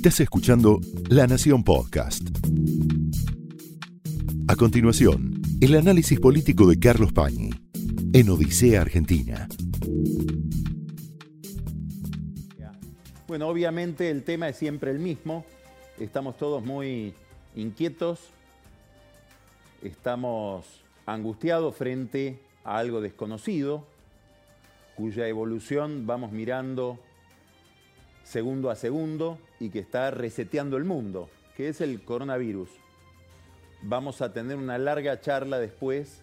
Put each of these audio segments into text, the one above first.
Estás escuchando La Nación Podcast. A continuación, el análisis político de Carlos Pañi en Odisea Argentina. Bueno, obviamente el tema es siempre el mismo. Estamos todos muy inquietos, estamos angustiados frente a algo desconocido, cuya evolución vamos mirando segundo a segundo y que está reseteando el mundo, que es el coronavirus. Vamos a tener una larga charla después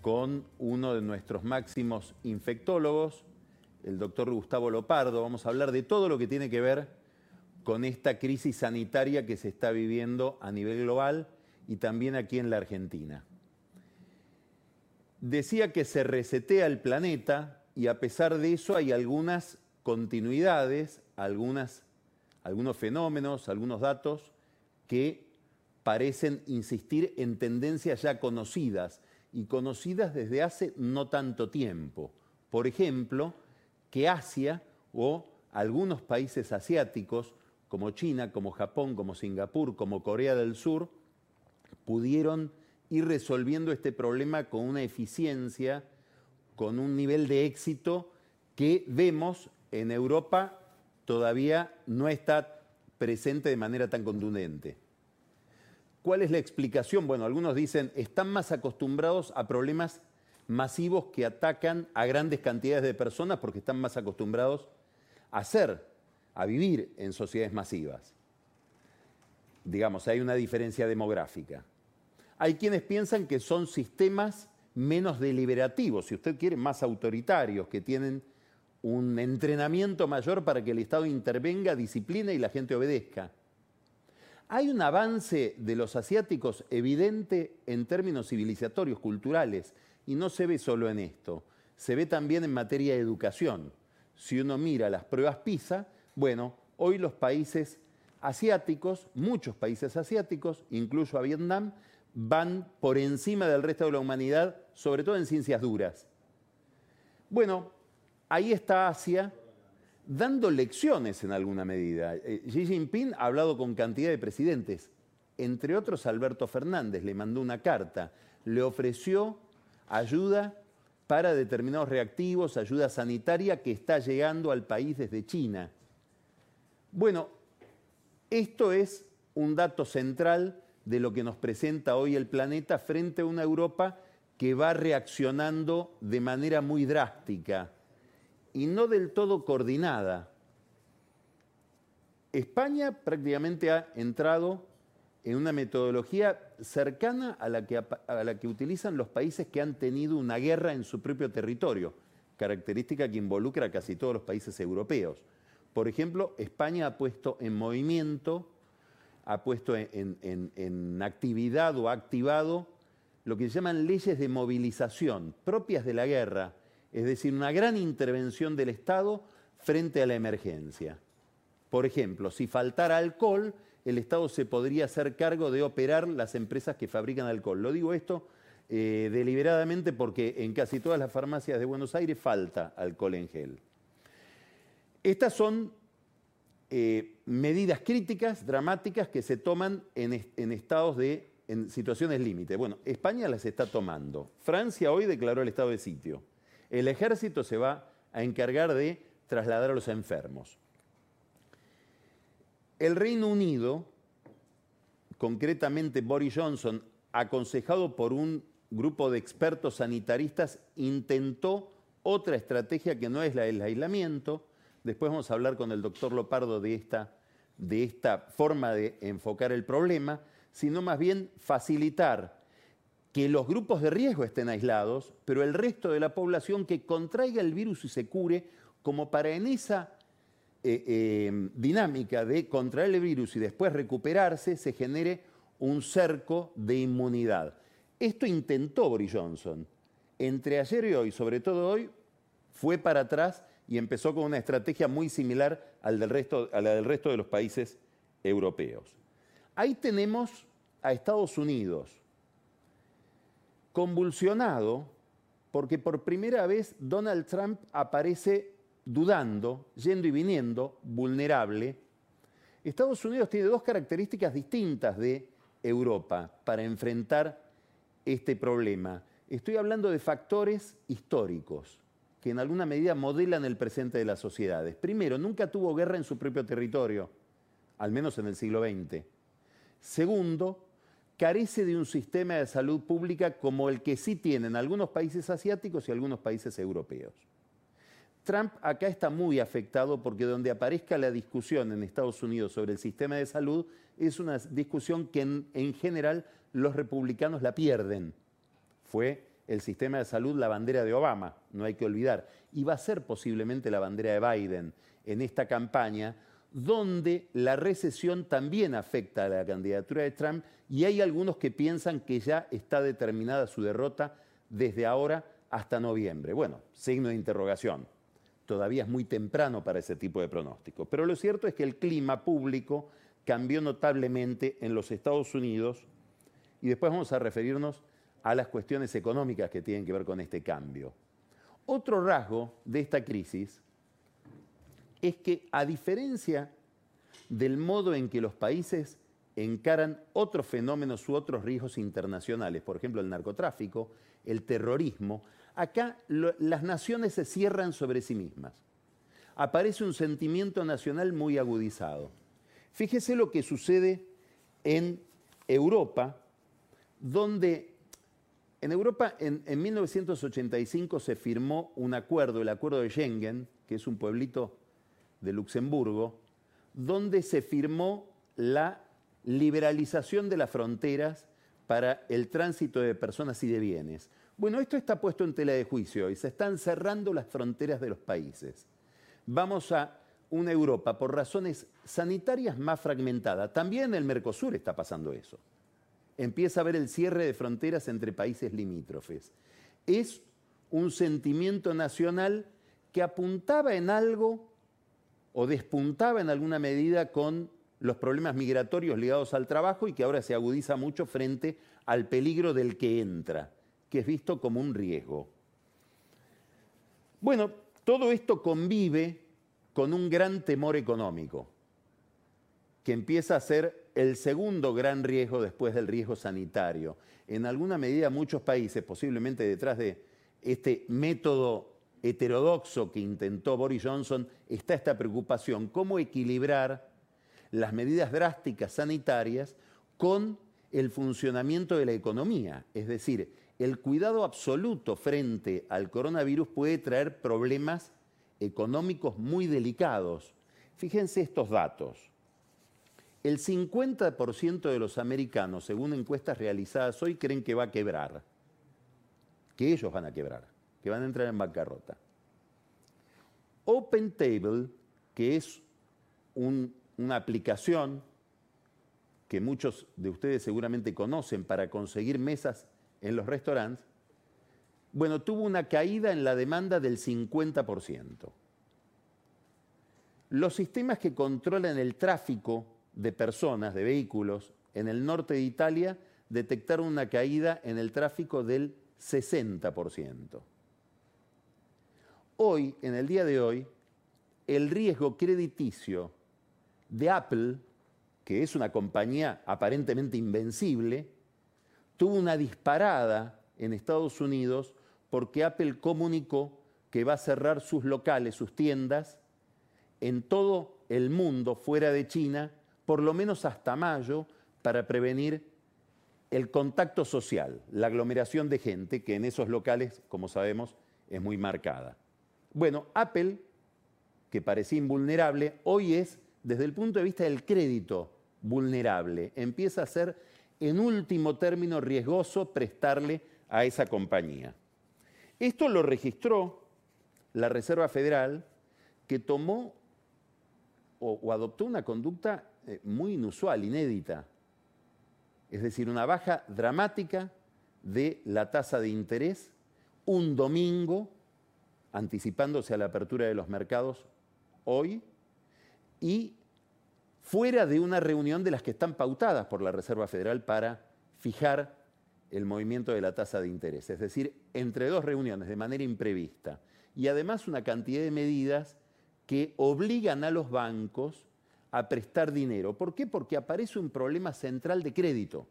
con uno de nuestros máximos infectólogos, el doctor Gustavo Lopardo. Vamos a hablar de todo lo que tiene que ver con esta crisis sanitaria que se está viviendo a nivel global y también aquí en la Argentina. Decía que se resetea el planeta y a pesar de eso hay algunas continuidades, algunas, algunos fenómenos, algunos datos que parecen insistir en tendencias ya conocidas y conocidas desde hace no tanto tiempo. Por ejemplo, que Asia o algunos países asiáticos como China, como Japón, como Singapur, como Corea del Sur, pudieron ir resolviendo este problema con una eficiencia, con un nivel de éxito que vemos en Europa todavía no está presente de manera tan contundente. ¿Cuál es la explicación? Bueno, algunos dicen, están más acostumbrados a problemas masivos que atacan a grandes cantidades de personas porque están más acostumbrados a ser, a vivir en sociedades masivas. Digamos, hay una diferencia demográfica. Hay quienes piensan que son sistemas menos deliberativos, si usted quiere, más autoritarios, que tienen un entrenamiento mayor para que el Estado intervenga, discipline y la gente obedezca. Hay un avance de los asiáticos evidente en términos civilizatorios, culturales, y no se ve solo en esto, se ve también en materia de educación. Si uno mira las pruebas PISA, bueno, hoy los países asiáticos, muchos países asiáticos, incluso a Vietnam, van por encima del resto de la humanidad, sobre todo en ciencias duras. Bueno, ahí está Asia dando lecciones en alguna medida. Eh, Xi Jinping ha hablado con cantidad de presidentes, entre otros Alberto Fernández, le mandó una carta, le ofreció ayuda para determinados reactivos, ayuda sanitaria que está llegando al país desde China. Bueno, esto es un dato central de lo que nos presenta hoy el planeta frente a una Europa que va reaccionando de manera muy drástica y no del todo coordinada. España prácticamente ha entrado en una metodología cercana a la, que, utilizan los países que han tenido una guerra en su propio territorio, característica que involucra a casi todos los países europeos. Por ejemplo, España ha puesto en movimiento, ha puesto en actividad o ha activado lo que se llaman leyes de movilización propias de la guerra, es decir, una gran intervención del Estado frente a la emergencia. Por ejemplo, si faltara alcohol, el Estado se podría hacer cargo de operar las empresas que fabrican alcohol. Lo digo esto eh, deliberadamente porque en casi todas las farmacias de Buenos Aires falta alcohol en gel. Estas son eh, medidas críticas, dramáticas, que se toman en, estados de, en situaciones límite. Bueno, España las está tomando. Francia hoy declaró el estado de sitio. El ejército se va a encargar de trasladar a los enfermos. El Reino Unido, concretamente Boris Johnson, aconsejado por un grupo de expertos sanitaristas, intentó otra estrategia que no es la del aislamiento. Después vamos a hablar con el doctor Lopardo de esta, de esta forma de enfocar el problema, sino más bien facilitar que los grupos de riesgo estén aislados, pero el resto de la población que contraiga el virus y se cure, como para en esa eh, eh, dinámica de contraer el virus y después recuperarse, se genere un cerco de inmunidad. Esto intentó Boris Johnson. Entre ayer y hoy, sobre todo hoy, fue para atrás y empezó con una estrategia muy similar al del resto, a la del resto de los países europeos. Ahí tenemos a Estados Unidos, convulsionado porque por primera vez Donald Trump aparece dudando, yendo y viniendo, vulnerable. Estados Unidos tiene dos características distintas de Europa para enfrentar este problema. Estoy hablando de factores históricos que en alguna medida modelan el presente de las sociedades. Primero, nunca tuvo guerra en su propio territorio, al menos en el siglo XX. Segundo, carece de un sistema de salud pública como el que sí tienen algunos países asiáticos y algunos países europeos. Trump acá está muy afectado porque donde aparezca la discusión en Estados Unidos sobre el sistema de salud es una discusión que en, general los republicanos la pierden. Fue el sistema de salud la bandera de Obama, no hay que olvidar, y va a ser posiblemente la bandera de Biden en esta campaña, donde la recesión también afecta a la candidatura de Trump y hay algunos que piensan que ya está determinada su derrota desde ahora hasta noviembre. Bueno, signo de interrogación todavía es muy temprano para ese tipo de pronóstico. Pero lo cierto es que el clima público cambió notablemente en los Estados Unidos y después vamos a referirnos a las cuestiones económicas que tienen que ver con este cambio. Otro rasgo de esta crisis es que a diferencia del modo en que los países encaran otros fenómenos u otros riesgos internacionales, por ejemplo el narcotráfico, el terrorismo, acá las naciones se cierran sobre sí mismas. Aparece un sentimiento nacional muy agudizado. Fíjese lo que sucede en Europa, donde en Europa en, en 1985 se firmó un acuerdo, el acuerdo de Schengen, que es un pueblito de Luxemburgo, donde se firmó la liberalización de las fronteras para el tránsito de personas y de bienes. Bueno, esto está puesto en tela de juicio y se están cerrando las fronteras de los países. Vamos a una Europa por razones sanitarias más fragmentada. También en el Mercosur está pasando eso. Empieza a haber el cierre de fronteras entre países limítrofes. Es un sentimiento nacional que apuntaba en algo o despuntaba en alguna medida con los problemas migratorios ligados al trabajo y que ahora se agudiza mucho frente al peligro del que entra que es visto como un riesgo. Bueno, todo esto convive con un gran temor económico, que empieza a ser el segundo gran riesgo después del riesgo sanitario. En alguna medida muchos países, posiblemente detrás de este método heterodoxo que intentó Boris Johnson, está esta preocupación, cómo equilibrar las medidas drásticas sanitarias con el funcionamiento de la economía, es decir, el cuidado absoluto frente al coronavirus puede traer problemas económicos muy delicados. Fíjense estos datos. El 50% de los americanos, según encuestas realizadas hoy, creen que va a quebrar, que ellos van a quebrar, que van a entrar en bancarrota. Open Table, que es una aplicación que muchos de ustedes seguramente conocen para conseguir mesas en los restaurantes, bueno, tuvo una caída en la demanda del 50%. Los sistemas que controlan el tráfico de personas, de vehículos, en el norte de Italia detectaron una caída en el tráfico del 60%. Hoy, en el día de hoy, el riesgo crediticio de Apple, que es una compañía aparentemente invencible, tuvo una disparada en Estados Unidos porque Apple comunicó que va a cerrar sus locales, sus tiendas, en todo el mundo fuera de China, por lo menos hasta mayo, para prevenir el contacto social, la aglomeración de gente, que en esos locales, como sabemos, es muy marcada. Bueno, Apple, que parecía invulnerable, hoy es, desde el punto de vista del crédito, vulnerable. Empieza a ser en último término riesgoso prestarle a esa compañía. Esto lo registró la Reserva Federal, que tomó o, adoptó una conducta eh, muy inusual, inédita. Es decir, una baja dramática de la tasa de interés un domingo, anticipándose a la apertura de los mercados hoy, y fuera de una reunión de las que están pautadas por la Reserva Federal para fijar el movimiento de la tasa de interés, es decir, entre dos reuniones de manera imprevista. Y además una cantidad de medidas que obligan a los bancos a prestar dinero. ¿Por qué? Porque aparece un problema central de crédito.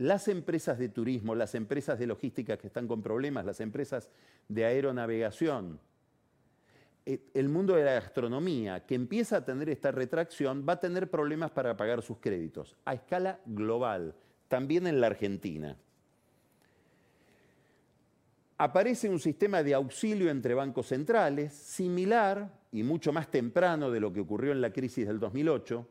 Las empresas de turismo, las empresas de logística que están con problemas, las empresas de aeronavegación, eh, el mundo de la gastronomía, que empieza a tener esta retracción, va a tener problemas para pagar sus créditos a escala global, también en la Argentina. Aparece un sistema de auxilio entre bancos centrales, similar y mucho más temprano de lo que ocurrió en la crisis del 2008,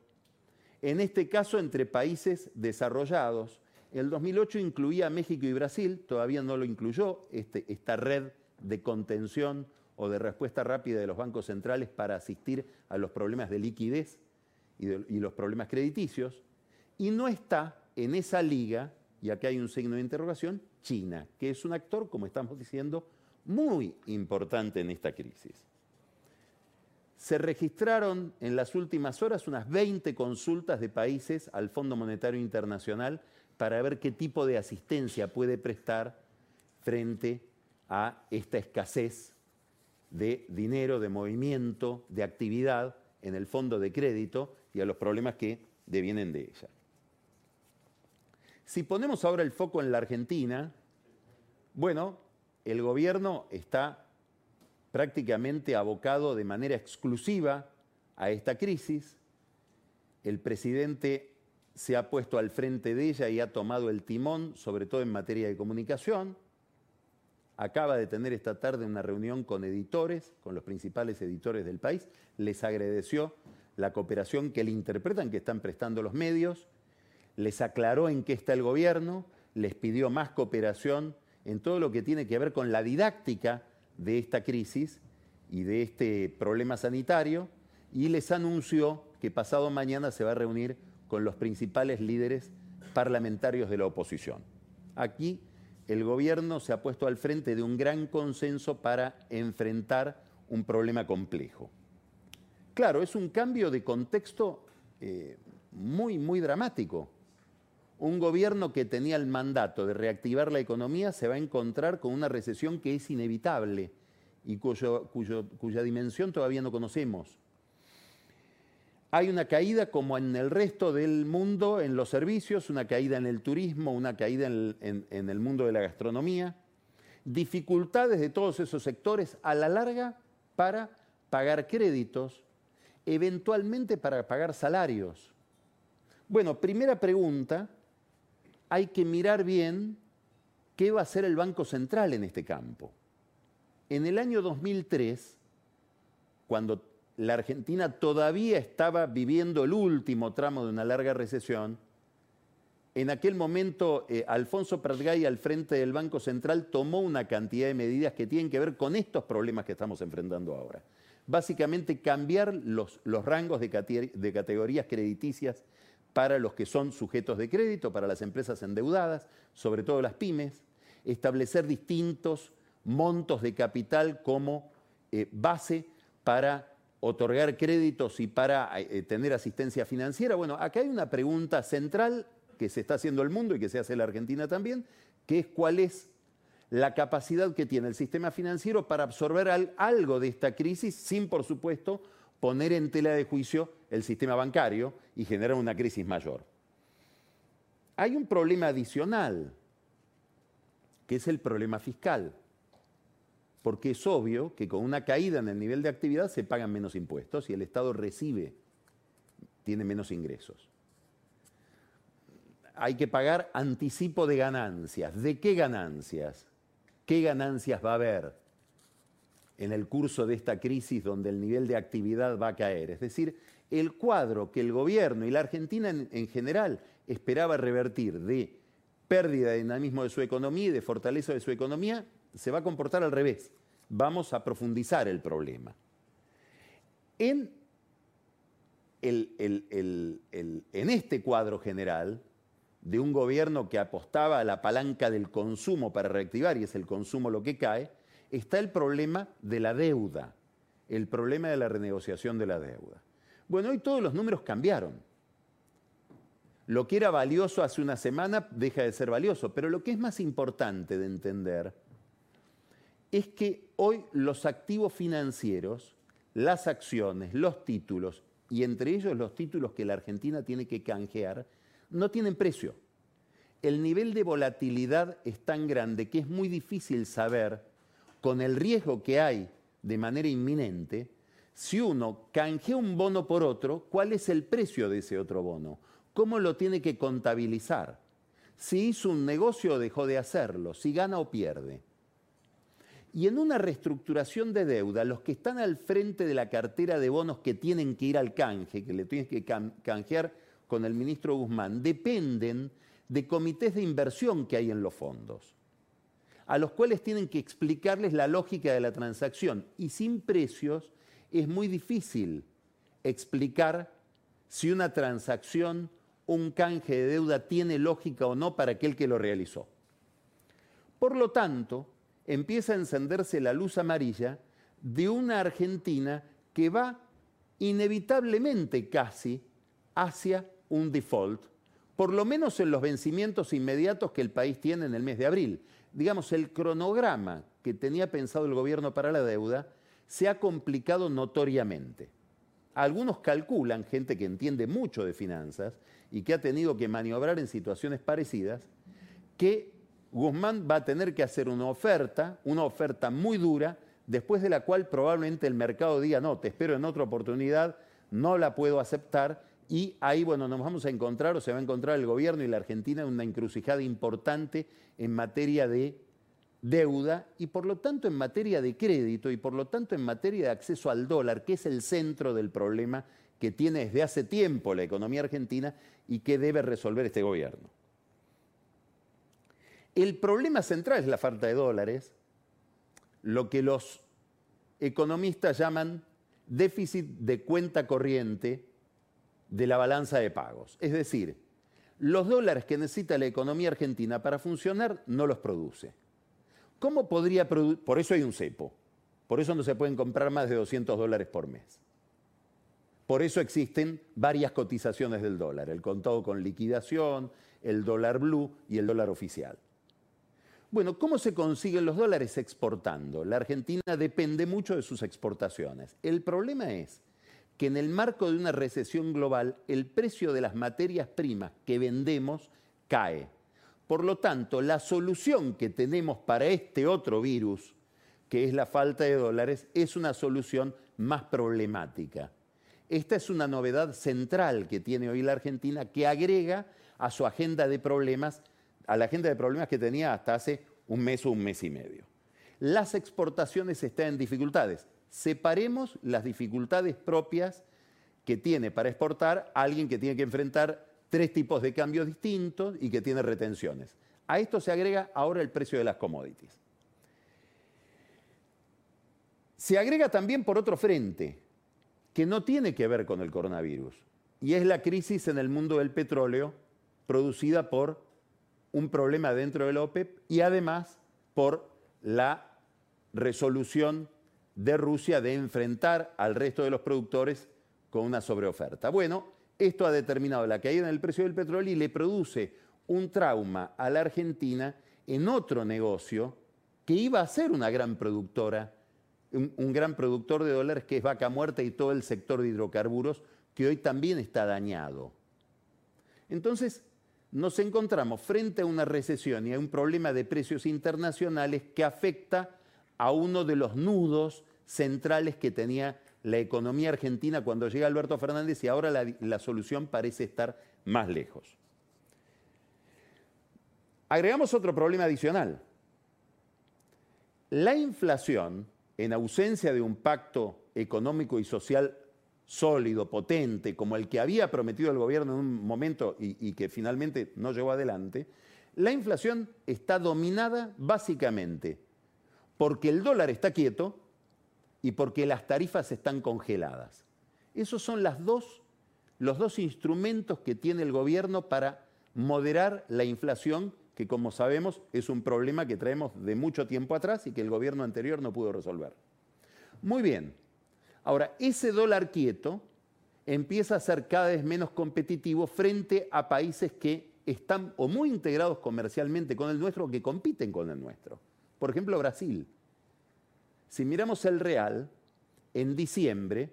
en este caso entre países desarrollados. El 2008 incluía a México y Brasil, todavía no lo incluyó este, esta red de contención o de respuesta rápida de los bancos centrales para asistir a los problemas de liquidez y, los problemas crediticios. Y no está en esa liga, y acá hay un signo de interrogación, China, que es un actor, como estamos diciendo, muy importante en esta crisis. Se registraron en las últimas horas unas 20 consultas de países al Fondo Monetario Internacional para ver qué tipo de asistencia puede prestar frente a esta escasez de dinero, de movimiento, de actividad en el fondo de crédito y a los problemas que devienen de ella. Si ponemos ahora el foco en la Argentina, bueno, el gobierno está prácticamente abocado de manera exclusiva a esta crisis. El presidente se ha puesto al frente de ella y ha tomado el timón, sobre todo en materia de comunicación. Acaba de tener esta tarde una reunión con editores, con los principales editores del país, les agradeció la cooperación que le interpretan que están prestando los medios, les aclaró en qué está el gobierno, les pidió más cooperación en todo lo que tiene que ver con la didáctica de esta crisis y de este problema sanitario. Y les anunció que pasado mañana se va a reunir con los principales líderes parlamentarios de la oposición. Aquí el gobierno se ha puesto al frente de un gran consenso para enfrentar un problema complejo. Claro, es un cambio de contexto eh, muy, muy dramático. Un gobierno que tenía el mandato de reactivar la economía se va a encontrar con una recesión que es inevitable y cuya dimensión todavía no conocemos. Hay una caída como en el resto del mundo en los servicios, una caída en el turismo, una caída en, el mundo de la gastronomía, dificultades de todos esos sectores a la larga para pagar créditos, eventualmente para pagar salarios. Bueno, primera pregunta, hay que mirar bien qué va a hacer el Banco Central en este campo. En el año 2003, cuando la Argentina todavía estaba viviendo el último tramo de una larga recesión, en aquel momento eh, Alfonso Pratgay al frente del Banco Central tomó una cantidad de medidas que tienen que ver con estos problemas que estamos enfrentando ahora. Básicamente cambiar los, rangos de, categorías crediticias para los que son sujetos de crédito, para las empresas endeudadas, sobre todo las pymes, establecer distintos montos de capital como eh, base para otorgar créditos y para eh, tener asistencia financiera? Bueno, acá hay una pregunta central que se está haciendo el mundo y que se hace la Argentina también, que es cuál es la capacidad que tiene el sistema financiero para absorber algo de esta crisis sin, por supuesto, poner en tela de juicio el sistema bancario y generar una crisis mayor. Hay un problema adicional, que es el problema fiscal porque es obvio que con una caída en el nivel de actividad se pagan menos impuestos y el Estado recibe, tiene menos ingresos. Hay que pagar anticipo de ganancias. ¿De qué ganancias? ¿Qué ganancias va a haber en el curso de esta crisis donde el nivel de actividad va a caer? Es decir, el cuadro que el gobierno y la Argentina en, en general esperaba revertir de pérdida de dinamismo de su economía y de fortaleza de su economía se va a comportar al revés. Vamos a profundizar el problema. En, en este cuadro general de un gobierno que apostaba a la palanca del consumo para reactivar, y es el consumo lo que cae, está el problema de la deuda, el problema de la renegociación de la deuda. Bueno, hoy todos los números cambiaron. Lo que era valioso hace una semana deja de ser valioso, pero lo que es más importante de entender es que hoy los activos financieros, las acciones, los títulos y entre ellos los títulos que la Argentina tiene que canjear, no tienen precio. El nivel de volatilidad es tan grande que es muy difícil saber, con el riesgo que hay de manera inminente, si uno canjea un bono por otro, cuál es el precio de ese otro bono, cómo lo tiene que contabilizar, si hizo un negocio o dejó de hacerlo, si gana o pierde. Y en una reestructuración de deuda, los que están al frente de la cartera de bonos que tienen que ir al canje, que le tienen que canjear con el ministro Guzmán, dependen de comités de inversión que hay en los fondos, a los cuales tienen que explicarles la lógica de la transacción. Y sin precios es muy difícil explicar si una transacción, un canje de deuda tiene lógica o no para aquel que lo realizó. Por lo tanto, empieza a encenderse la luz amarilla de una Argentina que va inevitablemente casi hacia un default, por lo menos en los vencimientos inmediatos que el país tiene en el mes de abril. Digamos, el cronograma que tenía pensado el gobierno para la deuda se ha complicado notoriamente. Algunos calculan, gente que entiende mucho de finanzas y que ha tenido que maniobrar en situaciones parecidas, que Guzmán va a tener que hacer una oferta, una oferta muy dura, después de la cual probablemente el mercado diga, no, te espero en otra oportunidad, no la puedo aceptar, y ahí, bueno, nos vamos a encontrar o se va a encontrar el gobierno y la Argentina en una encrucijada importante en materia de deuda y por lo tanto en materia de crédito y por lo tanto en materia de acceso al dólar, que es el centro del problema que tiene desde hace tiempo la economía argentina y que debe resolver este gobierno. El problema central es la falta de dólares, lo que los economistas llaman déficit de cuenta corriente de la balanza de pagos. Es decir, los dólares que necesita la economía argentina para funcionar no los produce. ¿Cómo podría producir? Por eso hay un cepo. Por eso no se pueden comprar más de 200 dólares por mes. Por eso existen varias cotizaciones del dólar, el contado con liquidación, el dólar blue y el dólar oficial. Bueno, ¿cómo se consiguen los dólares? Exportando. La Argentina depende mucho de sus exportaciones. El problema es que en el marco de una recesión global el precio de las materias primas que vendemos cae. Por lo tanto, la solución que tenemos para este otro virus, que es la falta de dólares, es una solución más problemática. Esta es una novedad central que tiene hoy la Argentina que agrega a su agenda de problemas a la agenda de problemas que tenía hasta hace un mes o un mes y medio. Las exportaciones están en dificultades. Separemos las dificultades propias que tiene para exportar alguien que tiene que enfrentar tres tipos de cambios distintos y que tiene retenciones. A esto se agrega ahora el precio de las commodities. Se agrega también por otro frente, que no tiene que ver con el coronavirus, y es la crisis en el mundo del petróleo producida por un problema dentro de la OPEP y además por la resolución de Rusia de enfrentar al resto de los productores con una sobreoferta. Bueno, esto ha determinado la caída en el precio del petróleo y le produce un trauma a la Argentina en otro negocio que iba a ser una gran productora, un, un gran productor de dólares que es Vaca Muerta y todo el sector de hidrocarburos que hoy también está dañado. Entonces, nos encontramos frente a una recesión y a un problema de precios internacionales que afecta a uno de los nudos centrales que tenía la economía argentina cuando llega Alberto Fernández y ahora la, la solución parece estar más lejos. Agregamos otro problema adicional. La inflación, en ausencia de un pacto económico y social sólido, potente, como el que había prometido el gobierno en un momento y, que finalmente no llegó adelante, la inflación está dominada básicamente porque el dólar está quieto y porque las tarifas están congeladas. Esos son las dos, los dos instrumentos que tiene el gobierno para moderar la inflación, que como sabemos es un problema que traemos de mucho tiempo atrás y que el gobierno anterior no pudo resolver. Muy bien, Ahora, ese dólar quieto empieza a ser cada vez menos competitivo frente a países que están o muy integrados comercialmente con el nuestro o que compiten con el nuestro. Por ejemplo, Brasil. Si miramos el real, en diciembre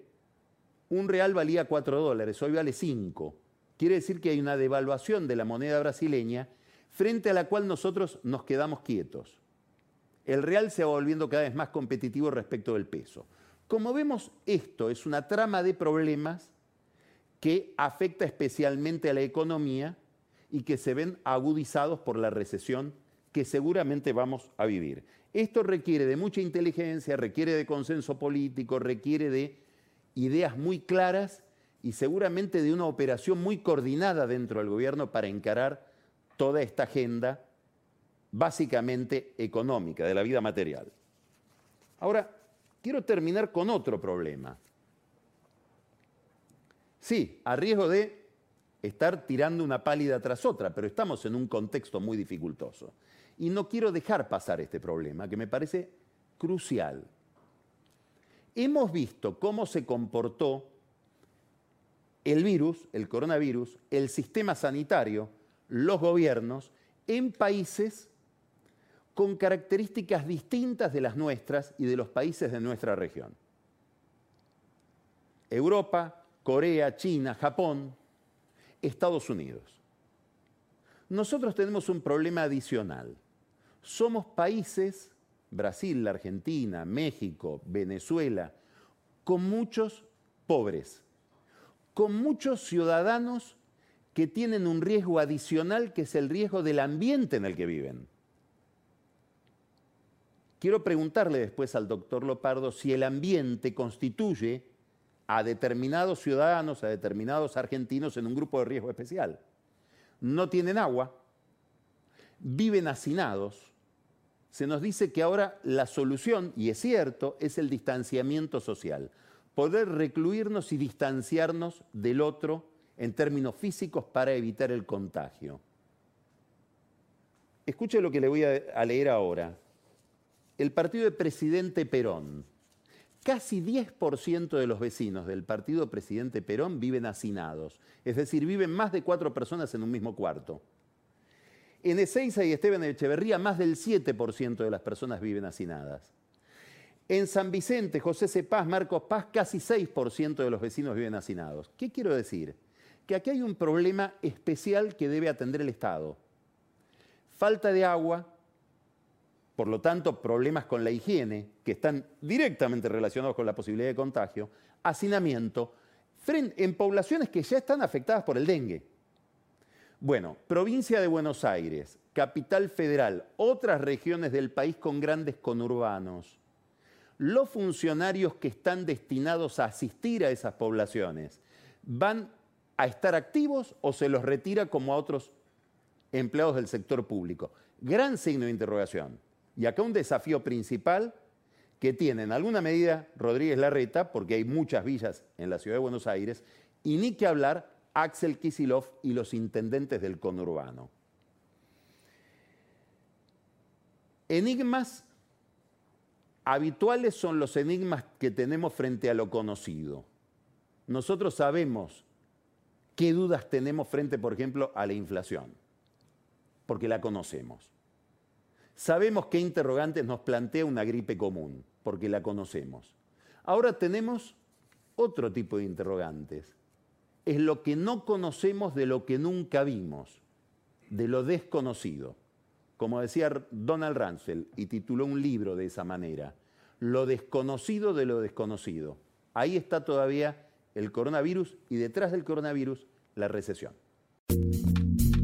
un real valía 4 dólares, hoy vale 5. Quiere decir que hay una devaluación de la moneda brasileña frente a la cual nosotros nos quedamos quietos. El real se va volviendo cada vez más competitivo respecto del peso. Como vemos, esto es una trama de problemas que afecta especialmente a la economía y que se ven agudizados por la recesión que seguramente vamos a vivir. Esto requiere de mucha inteligencia, requiere de consenso político, requiere de ideas muy claras y seguramente de una operación muy coordinada dentro del gobierno para encarar toda esta agenda básicamente económica, de la vida material. Ahora, quiero terminar con otro problema. Sí, a riesgo de estar tirando una pálida tras otra, pero estamos en un contexto muy dificultoso. Y no quiero dejar pasar este problema, que me parece crucial. Hemos visto cómo se comportó el virus, el coronavirus, el sistema sanitario, los gobiernos, en países con características distintas de las nuestras y de los países de nuestra región. Europa, Corea, China, Japón, Estados Unidos. Nosotros tenemos un problema adicional. Somos países, Brasil, Argentina, México, Venezuela, con muchos pobres, con muchos ciudadanos que tienen un riesgo adicional que es el riesgo del ambiente en el que viven. Quiero preguntarle después al doctor Lopardo si el ambiente constituye a determinados ciudadanos, a determinados argentinos en un grupo de riesgo especial. No tienen agua, viven hacinados. Se nos dice que ahora la solución, y es cierto, es el distanciamiento social. Poder recluirnos y distanciarnos del otro en términos físicos para evitar el contagio. Escuche lo que le voy a leer ahora. El partido de presidente Perón, casi 10% de los vecinos del partido presidente Perón viven hacinados, es decir, viven más de cuatro personas en un mismo cuarto. En Ezeiza y Esteban Echeverría, más del 7% de las personas viven hacinadas. En San Vicente, José C. Paz, Marcos Paz, casi 6% de los vecinos viven hacinados. ¿Qué quiero decir? Que aquí hay un problema especial que debe atender el Estado. Falta de agua, por lo tanto, problemas con la higiene, que están directamente relacionados con la posibilidad de contagio, hacinamiento, en poblaciones que ya están afectadas por el dengue. Bueno, provincia de Buenos Aires, capital federal, otras regiones del país con grandes conurbanos. Los funcionarios que están destinados a asistir a esas poblaciones, ¿van a estar activos o se los retira como a otros empleados del sector público? Gran signo de interrogación. Y acá un desafío principal que tiene en alguna medida Rodríguez Larreta, porque hay muchas villas en la ciudad de Buenos Aires, y ni que hablar Axel Kisilov y los intendentes del conurbano. Enigmas habituales son los enigmas que tenemos frente a lo conocido. Nosotros sabemos qué dudas tenemos frente, por ejemplo, a la inflación, porque la conocemos. Sabemos qué interrogantes nos plantea una gripe común, porque la conocemos. Ahora tenemos otro tipo de interrogantes. Es lo que no conocemos de lo que nunca vimos, de lo desconocido. Como decía Donald Ransfeld, y tituló un libro de esa manera, Lo desconocido de lo desconocido. Ahí está todavía el coronavirus y detrás del coronavirus la recesión.